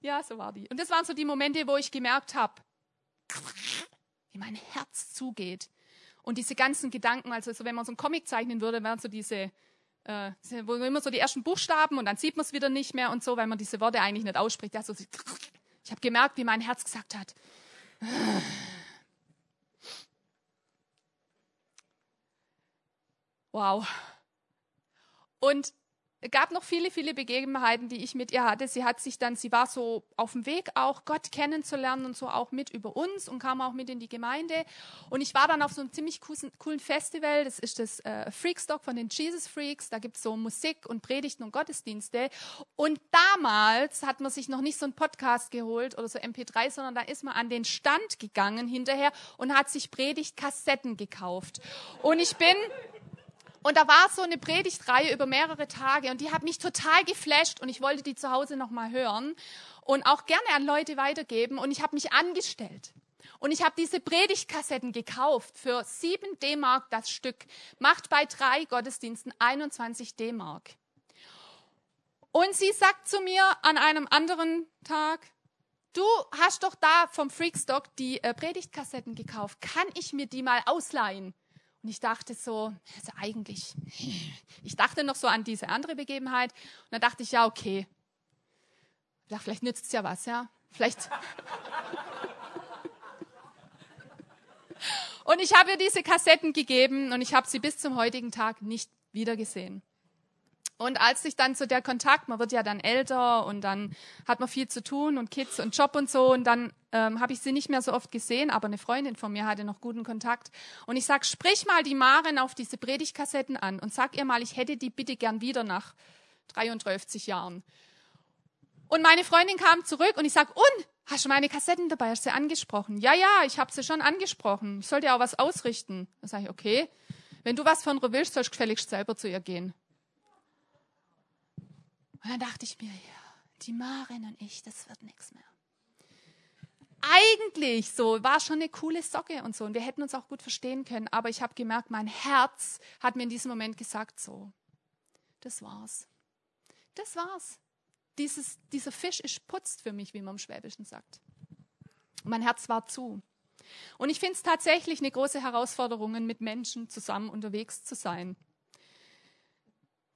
Ja, so war die. Und das waren so die Momente, wo ich gemerkt habe, wie mein Herz zugeht. Und diese ganzen Gedanken, also so, wenn man so einen Comic zeichnen würde, wären so diese, äh, wo immer so die ersten Buchstaben und dann sieht man es wieder nicht mehr und so, weil man diese Worte eigentlich nicht ausspricht. Ja, so, ich habe gemerkt, wie mein Herz gesagt hat. Wow. Und gab noch viele, viele Begebenheiten, die ich mit ihr hatte. Sie hat sich dann, sie war so auf dem Weg auch Gott kennenzulernen und so auch mit über uns und kam auch mit in die Gemeinde. Und ich war dann auf so einem ziemlich coolen Festival. Das ist das äh, Freakstock von den Jesus Freaks. Da gibt's so Musik und Predigten und Gottesdienste. Und damals hat man sich noch nicht so einen Podcast geholt oder so MP3, sondern da ist man an den Stand gegangen hinterher und hat sich Predigtkassetten gekauft. Und ich bin und da war so eine Predigtreihe über mehrere Tage und die hat mich total geflasht und ich wollte die zu Hause nochmal hören und auch gerne an Leute weitergeben und ich habe mich angestellt. Und ich habe diese Predigtkassetten gekauft für 7 D-Mark das Stück. Macht bei drei Gottesdiensten 21 D-Mark. Und sie sagt zu mir an einem anderen Tag, du hast doch da vom Freakstock die äh, Predigtkassetten gekauft. Kann ich mir die mal ausleihen? Und ich dachte so, also eigentlich, ich dachte noch so an diese andere Begebenheit. Und dann dachte ich, ja, okay. Ich dachte, vielleicht nützt es ja was, ja. Vielleicht. und ich habe ihr diese Kassetten gegeben und ich habe sie bis zum heutigen Tag nicht wiedergesehen. Und als sich dann so der Kontakt, man wird ja dann älter und dann hat man viel zu tun und Kids und Job und so und dann ähm, habe ich sie nicht mehr so oft gesehen, aber eine Freundin von mir hatte noch guten Kontakt und ich sag, sprich mal die Maren auf diese Predigtkassetten an und sag ihr mal, ich hätte die bitte gern wieder nach 33 Jahren. Und meine Freundin kam zurück und ich sag, und hast du meine Kassetten dabei? Hast du sie angesprochen? Ja, ja, ich habe sie schon angesprochen. Ich sollte ja auch was ausrichten. Dann sage ich, okay, wenn du was von ihr willst, sollst du gefälligst selber zu ihr gehen. Und dann dachte ich mir, ja, die Marin und ich, das wird nichts mehr. Eigentlich so, war schon eine coole Socke und so. Und wir hätten uns auch gut verstehen können. Aber ich habe gemerkt, mein Herz hat mir in diesem Moment gesagt, so, das war's. Das war's. Dieses, dieser Fisch ist putzt für mich, wie man im Schwäbischen sagt. Mein Herz war zu. Und ich finde es tatsächlich eine große Herausforderung, mit Menschen zusammen unterwegs zu sein.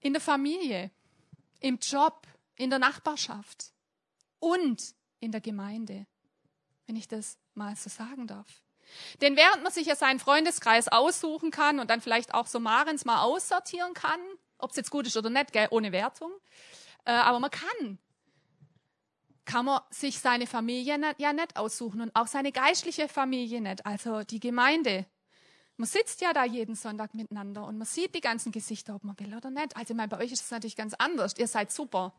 In der Familie, im Job, in der Nachbarschaft und in der Gemeinde, wenn ich das mal so sagen darf. Denn während man sich ja seinen Freundeskreis aussuchen kann und dann vielleicht auch so Marens mal aussortieren kann, ob es jetzt gut ist oder nicht, gell, ohne Wertung, äh, aber man kann, kann man sich seine Familie nicht, ja nicht aussuchen und auch seine geistliche Familie nicht, also die Gemeinde. Man sitzt ja da jeden Sonntag miteinander und man sieht die ganzen Gesichter, ob man will oder nicht. Also ich meine, bei euch ist es natürlich ganz anders. Ihr seid super.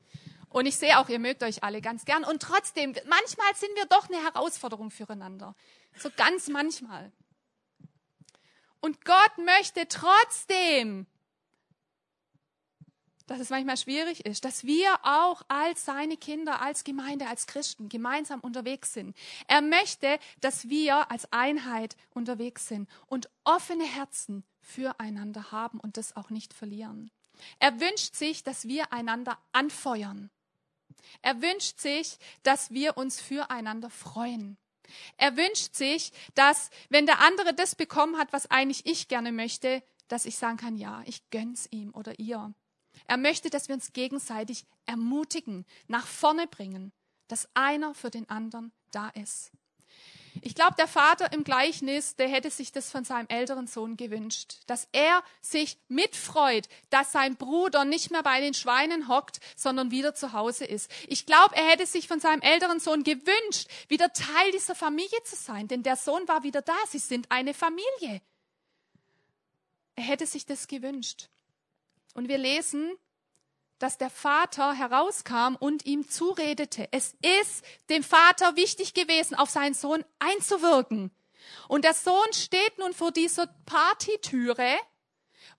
Und ich sehe auch, ihr mögt euch alle ganz gern. Und trotzdem, manchmal sind wir doch eine Herausforderung füreinander. So ganz manchmal. Und Gott möchte trotzdem, dass es manchmal schwierig ist, dass wir auch als seine Kinder, als Gemeinde, als Christen gemeinsam unterwegs sind. Er möchte, dass wir als Einheit unterwegs sind und offene Herzen füreinander haben und das auch nicht verlieren. Er wünscht sich, dass wir einander anfeuern. Er wünscht sich, dass wir uns füreinander freuen. Er wünscht sich, dass, wenn der andere das bekommen hat, was eigentlich ich gerne möchte, dass ich sagen kann, ja, ich gönn's ihm oder ihr. Er möchte, dass wir uns gegenseitig ermutigen, nach vorne bringen, dass einer für den anderen da ist. Ich glaube, der Vater im Gleichnis, der hätte sich das von seinem älteren Sohn gewünscht, dass er sich mitfreut, dass sein Bruder nicht mehr bei den Schweinen hockt, sondern wieder zu Hause ist. Ich glaube, er hätte sich von seinem älteren Sohn gewünscht, wieder Teil dieser Familie zu sein, denn der Sohn war wieder da. Sie sind eine Familie. Er hätte sich das gewünscht. Und wir lesen, dass der Vater herauskam und ihm zuredete. Es ist dem Vater wichtig gewesen, auf seinen Sohn einzuwirken. Und der Sohn steht nun vor dieser Partytüre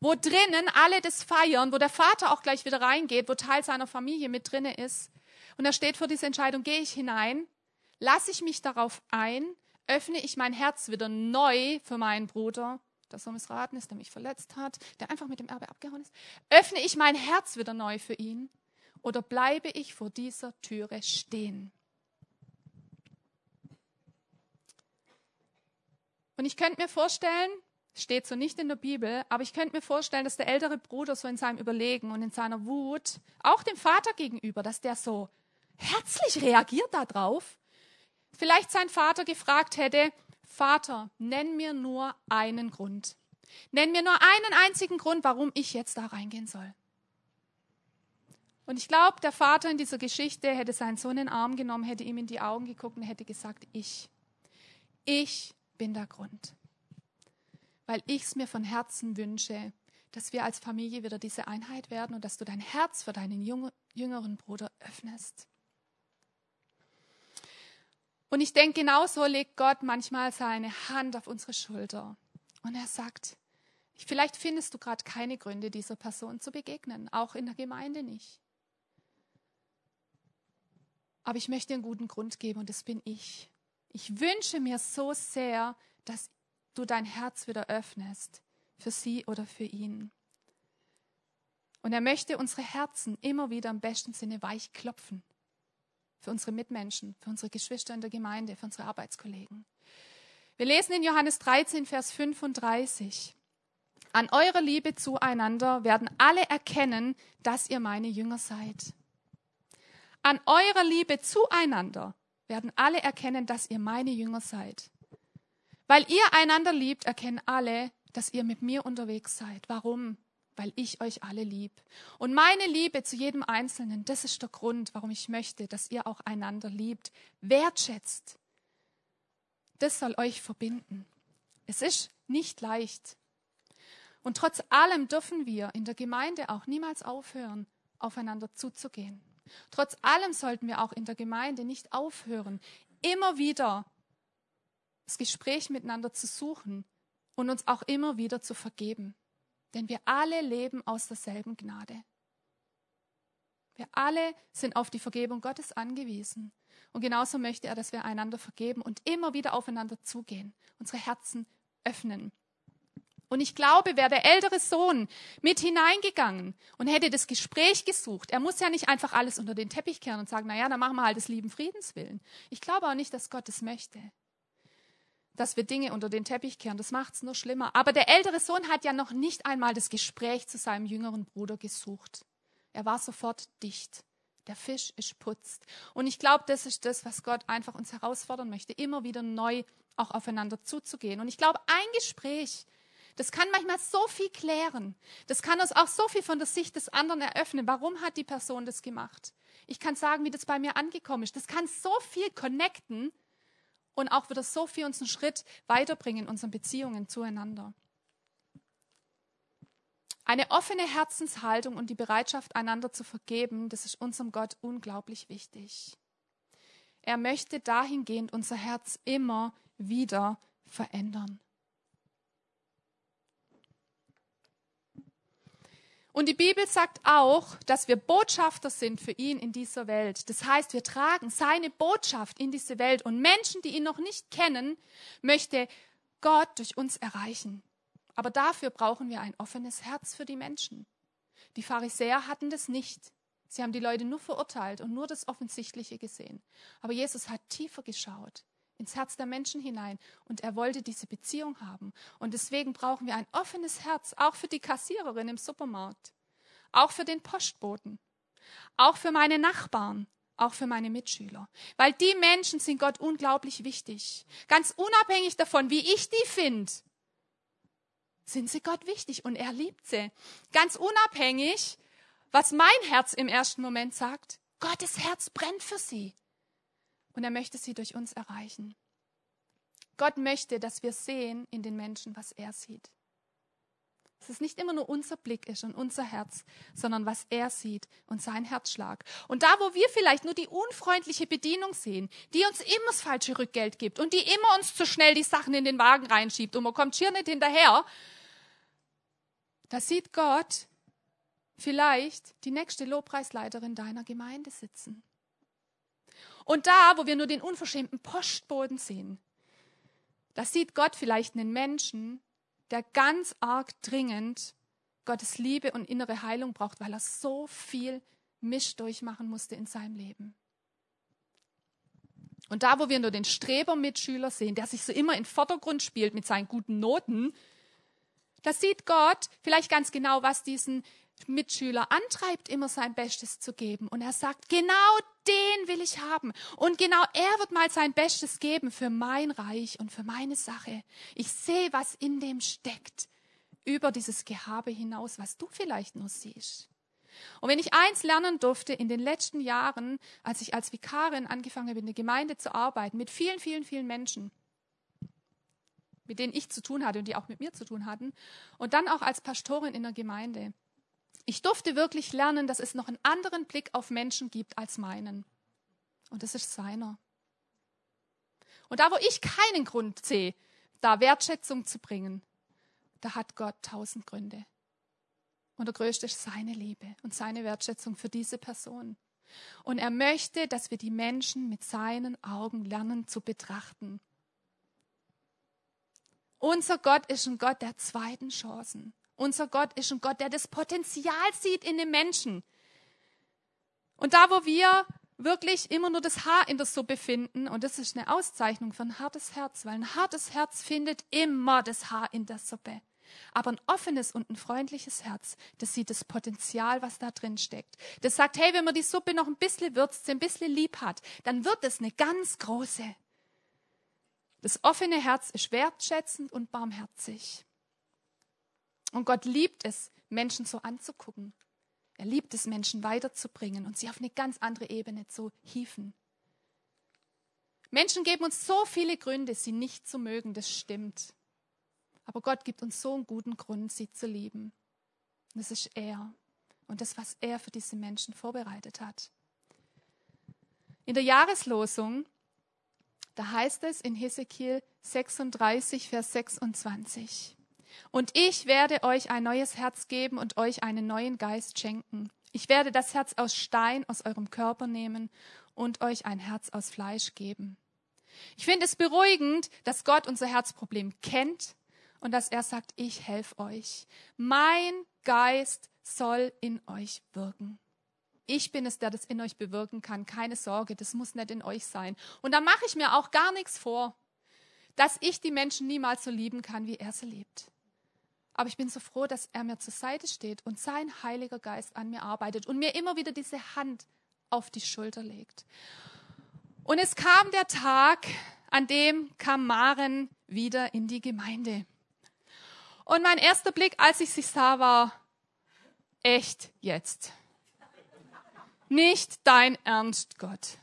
wo drinnen alle das feiern, wo der Vater auch gleich wieder reingeht, wo Teil seiner Familie mit drinne ist. Und er steht vor dieser Entscheidung, gehe ich hinein, lasse ich mich darauf ein, öffne ich mein Herz wieder neu für meinen Bruder, der so missraten ist, der mich verletzt hat, der einfach mit dem Erbe abgehauen ist, öffne ich mein Herz wieder neu für ihn oder bleibe ich vor dieser Türe stehen? Und ich könnte mir vorstellen, steht so nicht in der Bibel, aber ich könnte mir vorstellen, dass der ältere Bruder so in seinem Überlegen und in seiner Wut, auch dem Vater gegenüber, dass der so herzlich reagiert darauf. Vielleicht sein Vater gefragt hätte, Vater, nenn mir nur einen Grund. Nenn mir nur einen einzigen Grund, warum ich jetzt da reingehen soll. Und ich glaube, der Vater in dieser Geschichte hätte seinen Sohn in den Arm genommen, hätte ihm in die Augen geguckt und hätte gesagt, ich, ich bin der Grund weil ich es mir von Herzen wünsche, dass wir als Familie wieder diese Einheit werden und dass du dein Herz für deinen jüngeren Bruder öffnest. Und ich denke, genauso legt Gott manchmal seine Hand auf unsere Schulter und er sagt, vielleicht findest du gerade keine Gründe, dieser Person zu begegnen, auch in der Gemeinde nicht. Aber ich möchte einen guten Grund geben und das bin ich. Ich wünsche mir so sehr, dass du dein Herz wieder öffnest für sie oder für ihn. Und er möchte unsere Herzen immer wieder im besten Sinne weich klopfen. Für unsere Mitmenschen, für unsere Geschwister in der Gemeinde, für unsere Arbeitskollegen. Wir lesen in Johannes 13, Vers 35. An eurer Liebe zueinander werden alle erkennen, dass ihr meine Jünger seid. An eurer Liebe zueinander werden alle erkennen, dass ihr meine Jünger seid. Weil ihr einander liebt, erkennen alle, dass ihr mit mir unterwegs seid. Warum? Weil ich euch alle lieb. Und meine Liebe zu jedem Einzelnen, das ist der Grund, warum ich möchte, dass ihr auch einander liebt, wertschätzt. Das soll euch verbinden. Es ist nicht leicht. Und trotz allem dürfen wir in der Gemeinde auch niemals aufhören, aufeinander zuzugehen. Trotz allem sollten wir auch in der Gemeinde nicht aufhören, immer wieder das Gespräch miteinander zu suchen und uns auch immer wieder zu vergeben. Denn wir alle leben aus derselben Gnade. Wir alle sind auf die Vergebung Gottes angewiesen. Und genauso möchte er, dass wir einander vergeben und immer wieder aufeinander zugehen, unsere Herzen öffnen. Und ich glaube, wäre der ältere Sohn mit hineingegangen und hätte das Gespräch gesucht, er muss ja nicht einfach alles unter den Teppich kehren und sagen, na ja, dann machen wir halt des lieben Friedens willen. Ich glaube auch nicht, dass Gott es möchte dass wir Dinge unter den Teppich kehren. Das macht es nur schlimmer. Aber der ältere Sohn hat ja noch nicht einmal das Gespräch zu seinem jüngeren Bruder gesucht. Er war sofort dicht. Der Fisch ist putzt. Und ich glaube, das ist das, was Gott einfach uns herausfordern möchte, immer wieder neu auch aufeinander zuzugehen. Und ich glaube, ein Gespräch, das kann manchmal so viel klären. Das kann uns auch so viel von der Sicht des anderen eröffnen. Warum hat die Person das gemacht? Ich kann sagen, wie das bei mir angekommen ist. Das kann so viel connecten und auch wieder so viel uns einen Schritt weiterbringen in unseren Beziehungen zueinander. Eine offene Herzenshaltung und die Bereitschaft, einander zu vergeben, das ist unserem Gott unglaublich wichtig. Er möchte dahingehend unser Herz immer wieder verändern. Und die Bibel sagt auch, dass wir Botschafter sind für ihn in dieser Welt. Das heißt, wir tragen seine Botschaft in diese Welt und Menschen, die ihn noch nicht kennen, möchte Gott durch uns erreichen. Aber dafür brauchen wir ein offenes Herz für die Menschen. Die Pharisäer hatten das nicht. Sie haben die Leute nur verurteilt und nur das Offensichtliche gesehen. Aber Jesus hat tiefer geschaut ins Herz der Menschen hinein. Und er wollte diese Beziehung haben. Und deswegen brauchen wir ein offenes Herz, auch für die Kassiererin im Supermarkt, auch für den Postboten, auch für meine Nachbarn, auch für meine Mitschüler. Weil die Menschen sind Gott unglaublich wichtig. Ganz unabhängig davon, wie ich die finde, sind sie Gott wichtig und er liebt sie. Ganz unabhängig, was mein Herz im ersten Moment sagt, Gottes Herz brennt für sie und er möchte sie durch uns erreichen. Gott möchte, dass wir sehen in den Menschen, was er sieht. Dass es nicht immer nur unser Blick ist und unser Herz, sondern was er sieht und sein Herzschlag. Und da, wo wir vielleicht nur die unfreundliche Bedienung sehen, die uns immer das falsche Rückgeld gibt und die immer uns zu schnell die Sachen in den Wagen reinschiebt und man kommt schier nicht hinterher, Da sieht Gott vielleicht die nächste Lobpreisleiterin deiner Gemeinde sitzen. Und da, wo wir nur den unverschämten Postboden sehen, da sieht Gott vielleicht einen Menschen, der ganz arg dringend Gottes Liebe und innere Heilung braucht, weil er so viel Misch durchmachen musste in seinem Leben. Und da, wo wir nur den Streber-Mitschüler sehen, der sich so immer in Vordergrund spielt mit seinen guten Noten, da sieht Gott vielleicht ganz genau, was diesen Mitschüler antreibt, immer sein Bestes zu geben. Und er sagt, genau den will ich haben. Und genau er wird mal sein Bestes geben für mein Reich und für meine Sache. Ich sehe, was in dem steckt, über dieses Gehabe hinaus, was du vielleicht nur siehst. Und wenn ich eins lernen durfte in den letzten Jahren, als ich als Vikarin angefangen habe, in der Gemeinde zu arbeiten, mit vielen, vielen, vielen Menschen, mit denen ich zu tun hatte und die auch mit mir zu tun hatten, und dann auch als Pastorin in der Gemeinde. Ich durfte wirklich lernen, dass es noch einen anderen Blick auf Menschen gibt als meinen. Und das ist seiner. Und da, wo ich keinen Grund sehe, da Wertschätzung zu bringen, da hat Gott tausend Gründe. Und der größte ist seine Liebe und seine Wertschätzung für diese Person. Und er möchte, dass wir die Menschen mit seinen Augen lernen zu betrachten. Unser Gott ist ein Gott der zweiten Chancen. Unser Gott ist ein Gott, der das Potenzial sieht in den Menschen. Und da, wo wir wirklich immer nur das Haar in der Suppe finden, und das ist eine Auszeichnung für ein hartes Herz, weil ein hartes Herz findet immer das Haar in der Suppe. Aber ein offenes und ein freundliches Herz, das sieht das Potenzial, was da drin steckt. Das sagt, hey, wenn man die Suppe noch ein bisschen würzt, ein bisschen lieb hat, dann wird es eine ganz große. Das offene Herz ist wertschätzend und barmherzig. Und Gott liebt es, Menschen so anzugucken. Er liebt es, Menschen weiterzubringen und sie auf eine ganz andere Ebene zu hieven. Menschen geben uns so viele Gründe, sie nicht zu mögen, das stimmt. Aber Gott gibt uns so einen guten Grund, sie zu lieben. Und das ist er und das, was er für diese Menschen vorbereitet hat. In der Jahreslosung, da heißt es in Hesekiel 36, Vers 26. Und ich werde euch ein neues Herz geben und euch einen neuen Geist schenken. Ich werde das Herz aus Stein aus eurem Körper nehmen und euch ein Herz aus Fleisch geben. Ich finde es beruhigend, dass Gott unser Herzproblem kennt und dass er sagt, ich helfe euch. Mein Geist soll in euch wirken. Ich bin es, der das in euch bewirken kann. Keine Sorge, das muss nicht in euch sein. Und da mache ich mir auch gar nichts vor, dass ich die Menschen niemals so lieben kann, wie er sie liebt. Aber ich bin so froh, dass er mir zur Seite steht und sein Heiliger Geist an mir arbeitet und mir immer wieder diese Hand auf die Schulter legt. Und es kam der Tag, an dem kam Maren wieder in die Gemeinde. Und mein erster Blick, als ich sie sah, war, echt jetzt. Nicht dein Ernst, Gott,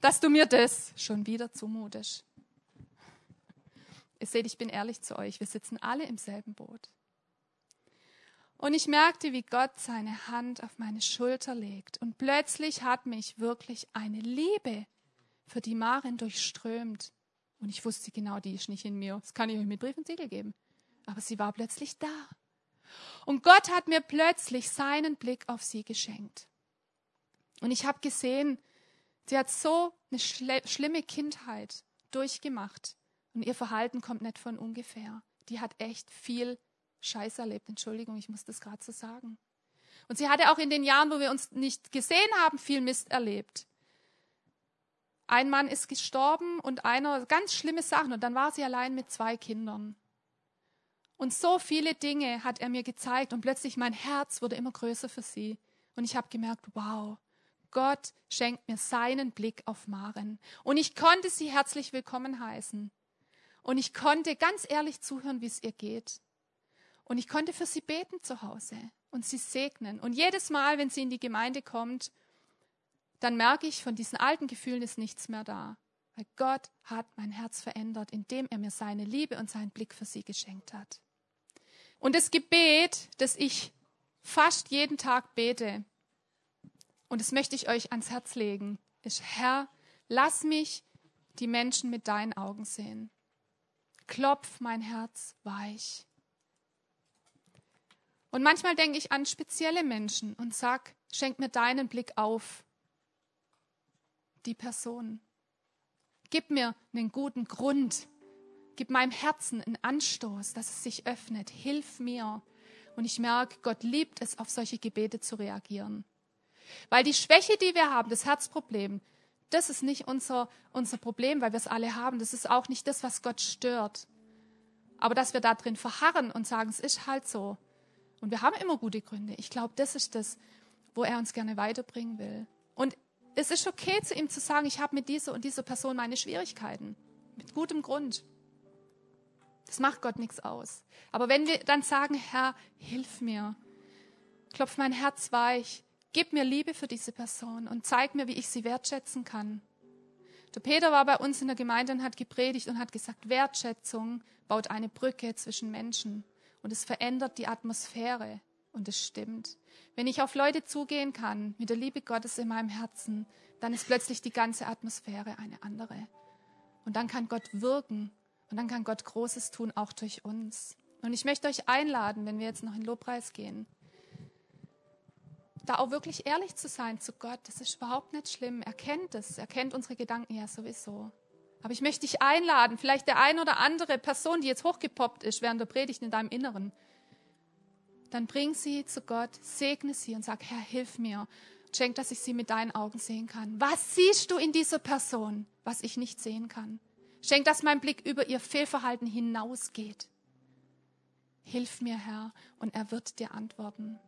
dass du mir das schon wieder zumutest. Ihr seht, ich bin ehrlich zu euch, wir sitzen alle im selben Boot. Und ich merkte, wie Gott seine Hand auf meine Schulter legt. Und plötzlich hat mich wirklich eine Liebe für die Maren durchströmt. Und ich wusste genau, die ist nicht in mir. Das kann ich euch mit Brief und Siegel geben aber sie war plötzlich da. Und Gott hat mir plötzlich seinen Blick auf sie geschenkt. Und ich habe gesehen, sie hat so eine schlimme Kindheit durchgemacht. Und ihr Verhalten kommt nicht von ungefähr. Die hat echt viel Scheiß erlebt. Entschuldigung, ich muss das gerade so sagen. Und sie hatte auch in den Jahren, wo wir uns nicht gesehen haben, viel Mist erlebt. Ein Mann ist gestorben und einer, ganz schlimme Sachen. Und dann war sie allein mit zwei Kindern. Und so viele Dinge hat er mir gezeigt und plötzlich mein Herz wurde immer größer für sie. Und ich habe gemerkt, wow, Gott schenkt mir seinen Blick auf Maren. Und ich konnte sie herzlich willkommen heißen. Und ich konnte ganz ehrlich zuhören, wie es ihr geht. Und ich konnte für sie beten zu Hause und sie segnen. Und jedes Mal, wenn sie in die Gemeinde kommt, dann merke ich, von diesen alten Gefühlen ist nichts mehr da. Weil Gott hat mein Herz verändert, indem er mir seine Liebe und seinen Blick für sie geschenkt hat. Und das Gebet, das ich fast jeden Tag bete, und das möchte ich euch ans Herz legen, ist, Herr, lass mich die Menschen mit deinen Augen sehen. Klopf mein Herz weich. Und manchmal denke ich an spezielle Menschen und sag, schenk mir deinen Blick auf die Person. Gib mir einen guten Grund. Gib meinem Herzen einen Anstoß, dass es sich öffnet. Hilf mir. Und ich merke, Gott liebt es, auf solche Gebete zu reagieren. Weil die Schwäche, die wir haben, das Herzproblem, das ist nicht unser, unser Problem, weil wir es alle haben. Das ist auch nicht das, was Gott stört. Aber dass wir da drin verharren und sagen, es ist halt so. Und wir haben immer gute Gründe. Ich glaube, das ist das, wo er uns gerne weiterbringen will. Und es ist okay, zu ihm zu sagen, ich habe mit dieser und dieser Person meine Schwierigkeiten. Mit gutem Grund. Das macht Gott nichts aus. Aber wenn wir dann sagen, Herr, hilf mir, klopf mein Herz weich, gib mir Liebe für diese Person und zeig mir, wie ich sie wertschätzen kann. Der Peter war bei uns in der Gemeinde und hat gepredigt und hat gesagt, Wertschätzung baut eine Brücke zwischen Menschen und es verändert die Atmosphäre. Und es stimmt. Wenn ich auf Leute zugehen kann, mit der Liebe Gottes in meinem Herzen, dann ist plötzlich die ganze Atmosphäre eine andere. Und dann kann Gott wirken und dann kann Gott Großes tun, auch durch uns. Und ich möchte euch einladen, wenn wir jetzt noch in Lobpreis gehen, da auch wirklich ehrlich zu sein zu Gott. Das ist überhaupt nicht schlimm. Er kennt es. Er kennt unsere Gedanken ja sowieso. Aber ich möchte dich einladen, vielleicht der ein oder andere Person, die jetzt hochgepoppt ist während der Predigt in deinem Inneren, dann bring sie zu Gott, segne sie und sag, Herr, hilf mir. Schenk, dass ich sie mit deinen Augen sehen kann. Was siehst du in dieser Person, was ich nicht sehen kann? Schenk, dass mein Blick über ihr Fehlverhalten hinausgeht. Hilf mir, Herr, und er wird dir antworten.